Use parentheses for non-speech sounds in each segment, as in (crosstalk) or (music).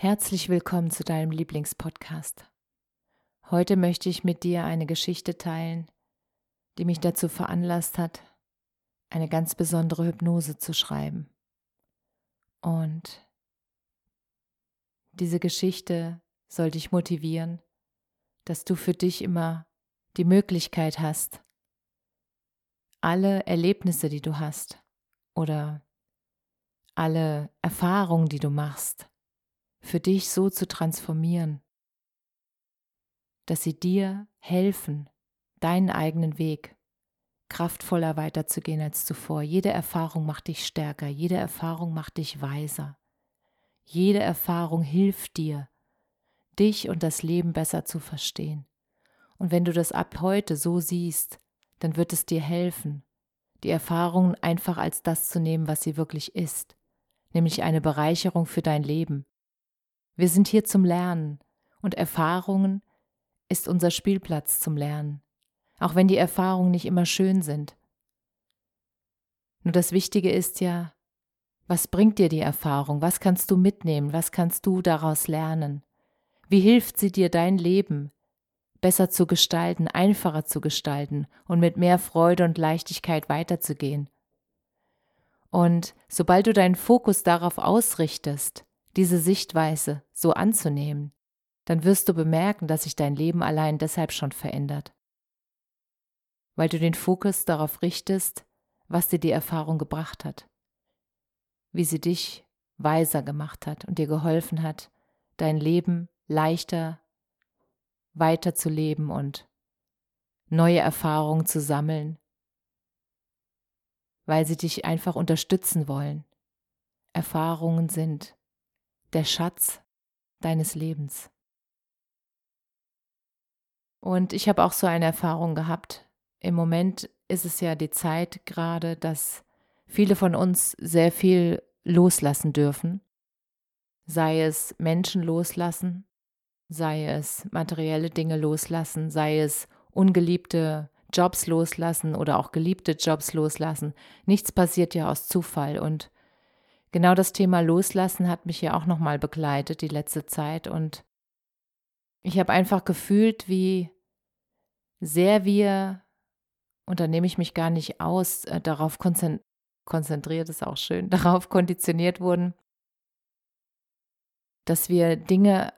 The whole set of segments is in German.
Herzlich willkommen zu deinem Lieblingspodcast. Heute möchte ich mit dir eine Geschichte teilen, die mich dazu veranlasst hat, eine ganz besondere Hypnose zu schreiben. Und diese Geschichte soll dich motivieren, dass du für dich immer die Möglichkeit hast, alle Erlebnisse, die du hast oder alle Erfahrungen, die du machst, für dich so zu transformieren, dass sie dir helfen, deinen eigenen Weg kraftvoller weiterzugehen als zuvor. Jede Erfahrung macht dich stärker, jede Erfahrung macht dich weiser. Jede Erfahrung hilft dir, dich und das Leben besser zu verstehen. Und wenn du das ab heute so siehst, dann wird es dir helfen, die Erfahrungen einfach als das zu nehmen, was sie wirklich ist, nämlich eine Bereicherung für dein Leben, wir sind hier zum Lernen und Erfahrungen ist unser Spielplatz zum Lernen, auch wenn die Erfahrungen nicht immer schön sind. Nur das Wichtige ist ja, was bringt dir die Erfahrung? Was kannst du mitnehmen? Was kannst du daraus lernen? Wie hilft sie dir, dein Leben besser zu gestalten, einfacher zu gestalten und mit mehr Freude und Leichtigkeit weiterzugehen? Und sobald du deinen Fokus darauf ausrichtest, diese Sichtweise so anzunehmen, dann wirst du bemerken, dass sich dein Leben allein deshalb schon verändert. Weil du den Fokus darauf richtest, was dir die Erfahrung gebracht hat, wie sie dich weiser gemacht hat und dir geholfen hat, dein Leben leichter weiterzuleben und neue Erfahrungen zu sammeln, weil sie dich einfach unterstützen wollen. Erfahrungen sind der Schatz deines Lebens. Und ich habe auch so eine Erfahrung gehabt. Im Moment ist es ja die Zeit gerade, dass viele von uns sehr viel loslassen dürfen. Sei es Menschen loslassen, sei es materielle Dinge loslassen, sei es ungeliebte Jobs loslassen oder auch geliebte Jobs loslassen. Nichts passiert ja aus Zufall und genau das Thema Loslassen hat mich ja auch nochmal begleitet die letzte Zeit und ich habe einfach gefühlt, wie sehr wir, und da nehme ich mich gar nicht aus, äh, darauf konzentriert ist auch schön, (laughs) darauf konditioniert wurden, dass wir Dinge,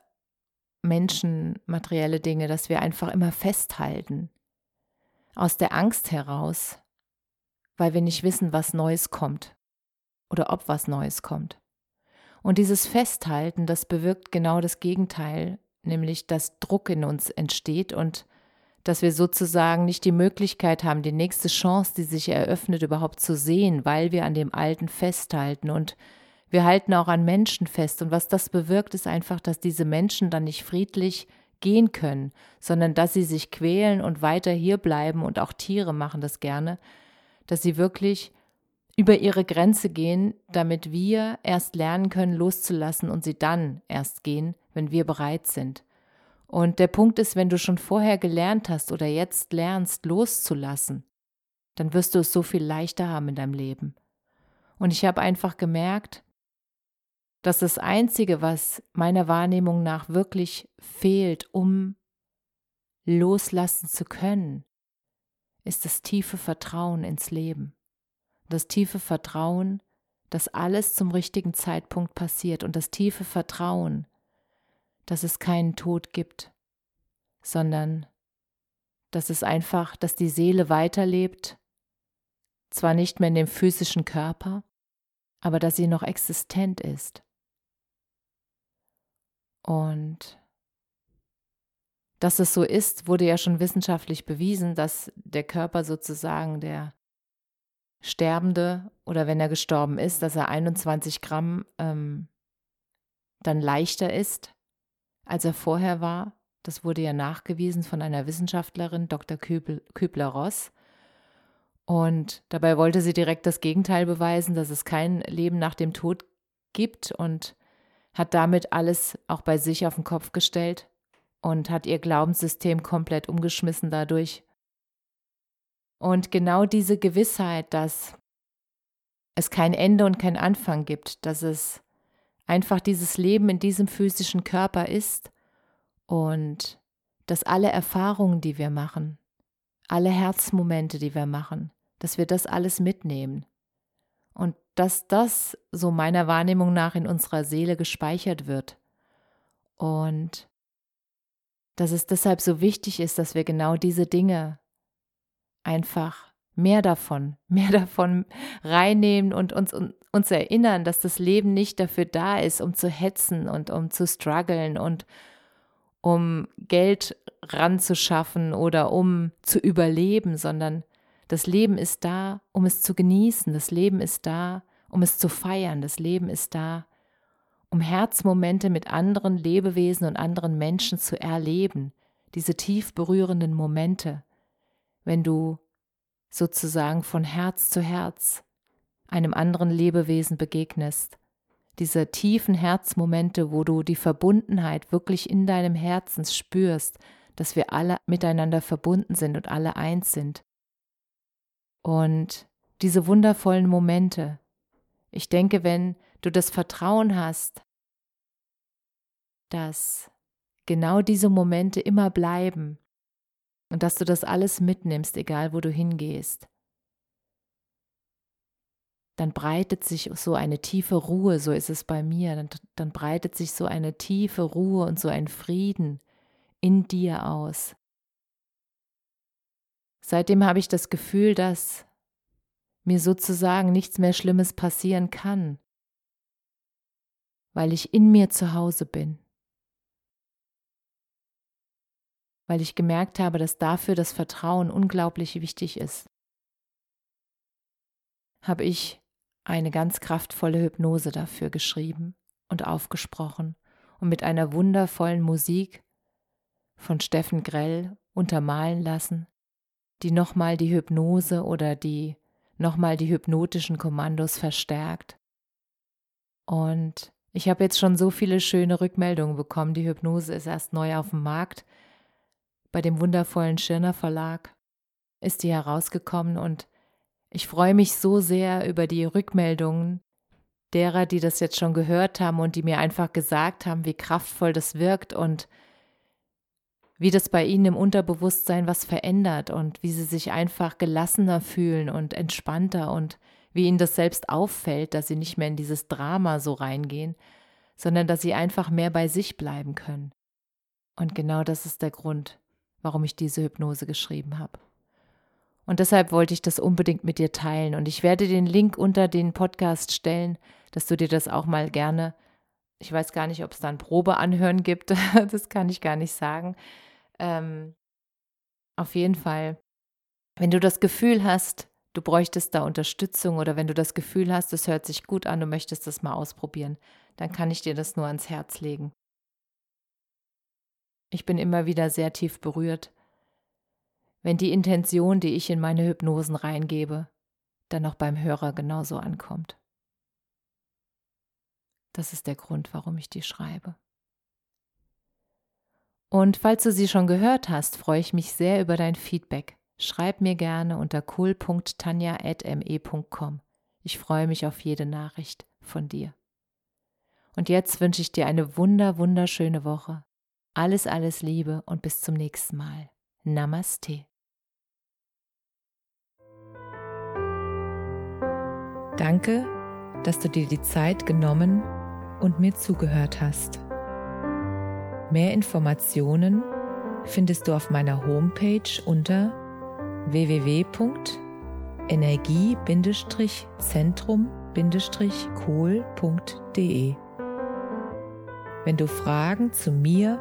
Menschen, materielle Dinge, dass wir einfach immer festhalten. Aus der Angst heraus, weil wir nicht wissen, was Neues kommt oder ob was Neues kommt. Und dieses Festhalten, das bewirkt genau das Gegenteil, nämlich dass Druck in uns entsteht und dass wir sozusagen nicht die Möglichkeit haben, die nächste Chance, die sich eröffnet, überhaupt zu sehen, weil wir an dem Alten festhalten und wir halten auch an Menschen fest. Und was das bewirkt, ist einfach, dass diese Menschen dann nicht friedlich gehen können, sondern dass sie sich quälen und weiter hier bleiben und auch Tiere machen das gerne, dass sie wirklich über ihre Grenze gehen, damit wir erst lernen können, loszulassen und sie dann erst gehen, wenn wir bereit sind. Und der Punkt ist, wenn du schon vorher gelernt hast oder jetzt lernst, loszulassen, dann wirst du es so viel leichter haben in deinem Leben. Und ich habe einfach gemerkt, dass das Einzige, was meiner Wahrnehmung nach wirklich fehlt, um loslassen zu können, ist das tiefe Vertrauen ins Leben das tiefe Vertrauen, dass alles zum richtigen Zeitpunkt passiert und das tiefe Vertrauen, dass es keinen Tod gibt, sondern dass es einfach, dass die Seele weiterlebt, zwar nicht mehr in dem physischen Körper, aber dass sie noch existent ist. Und dass es so ist, wurde ja schon wissenschaftlich bewiesen, dass der Körper sozusagen der Sterbende oder wenn er gestorben ist, dass er 21 Gramm ähm, dann leichter ist, als er vorher war. Das wurde ja nachgewiesen von einer Wissenschaftlerin, Dr. Kübler-Ross. Und dabei wollte sie direkt das Gegenteil beweisen, dass es kein Leben nach dem Tod gibt und hat damit alles auch bei sich auf den Kopf gestellt und hat ihr Glaubenssystem komplett umgeschmissen dadurch. Und genau diese Gewissheit, dass es kein Ende und kein Anfang gibt, dass es einfach dieses Leben in diesem physischen Körper ist und dass alle Erfahrungen, die wir machen, alle Herzmomente, die wir machen, dass wir das alles mitnehmen. Und dass das so meiner Wahrnehmung nach in unserer Seele gespeichert wird. Und dass es deshalb so wichtig ist, dass wir genau diese Dinge einfach mehr davon, (laughs) mehr davon reinnehmen und uns, uns erinnern, dass das Leben nicht dafür da ist, um zu hetzen und um zu strugglen und um Geld ranzuschaffen oder um zu überleben, sondern das Leben ist da, um es zu genießen. Das Leben ist da, um es zu feiern. Das Leben ist da, um Herzmomente mit anderen Lebewesen und anderen Menschen zu erleben. Diese tief berührenden Momente, wenn du sozusagen von Herz zu Herz einem anderen Lebewesen begegnest. Diese tiefen Herzmomente, wo du die Verbundenheit wirklich in deinem Herzen spürst, dass wir alle miteinander verbunden sind und alle eins sind. Und diese wundervollen Momente, ich denke, wenn du das Vertrauen hast, dass genau diese Momente immer bleiben und dass du das alles mitnimmst, egal wo du hingehst, dann breitet sich so eine tiefe Ruhe, so ist es bei mir, dann, dann breitet sich so eine tiefe Ruhe und so ein Frieden in dir aus. Seitdem habe ich das Gefühl, dass mir sozusagen nichts mehr Schlimmes passieren kann, weil ich in mir zu Hause bin, weil ich gemerkt habe, dass dafür das Vertrauen unglaublich wichtig ist. Habe ich eine ganz kraftvolle Hypnose dafür geschrieben und aufgesprochen und mit einer wundervollen Musik von Steffen Grell untermalen lassen, die nochmal die Hypnose oder die nochmal die hypnotischen Kommandos verstärkt. Und ich habe jetzt schon so viele schöne Rückmeldungen bekommen. Die Hypnose ist erst neu auf dem Markt. Bei dem wundervollen Schirner Verlag ist die herausgekommen und ich freue mich so sehr über die Rückmeldungen derer, die das jetzt schon gehört haben und die mir einfach gesagt haben, wie kraftvoll das wirkt und wie das bei ihnen im Unterbewusstsein was verändert und wie sie sich einfach gelassener fühlen und entspannter und wie ihnen das selbst auffällt, dass sie nicht mehr in dieses Drama so reingehen, sondern dass sie einfach mehr bei sich bleiben können. Und genau das ist der Grund, warum ich diese Hypnose geschrieben habe. Und deshalb wollte ich das unbedingt mit dir teilen. Und ich werde den Link unter den Podcast stellen, dass du dir das auch mal gerne, ich weiß gar nicht, ob es da ein Probeanhören gibt, (laughs) das kann ich gar nicht sagen, ähm, auf jeden Fall, wenn du das Gefühl hast, du bräuchtest da Unterstützung oder wenn du das Gefühl hast, es hört sich gut an, du möchtest das mal ausprobieren, dann kann ich dir das nur ans Herz legen. Ich bin immer wieder sehr tief berührt, wenn die Intention, die ich in meine Hypnosen reingebe, dann auch beim Hörer genauso ankommt. Das ist der Grund, warum ich die schreibe. Und falls du sie schon gehört hast, freue ich mich sehr über dein Feedback. Schreib mir gerne unter cool.tanja.me.com. Ich freue mich auf jede Nachricht von dir. Und jetzt wünsche ich dir eine wunder, wunderschöne Woche. Alles, alles Liebe und bis zum nächsten Mal. Namaste. Danke, dass du dir die Zeit genommen und mir zugehört hast. Mehr Informationen findest du auf meiner Homepage unter www.energie-zentrum-kohl.de. Wenn du Fragen zu mir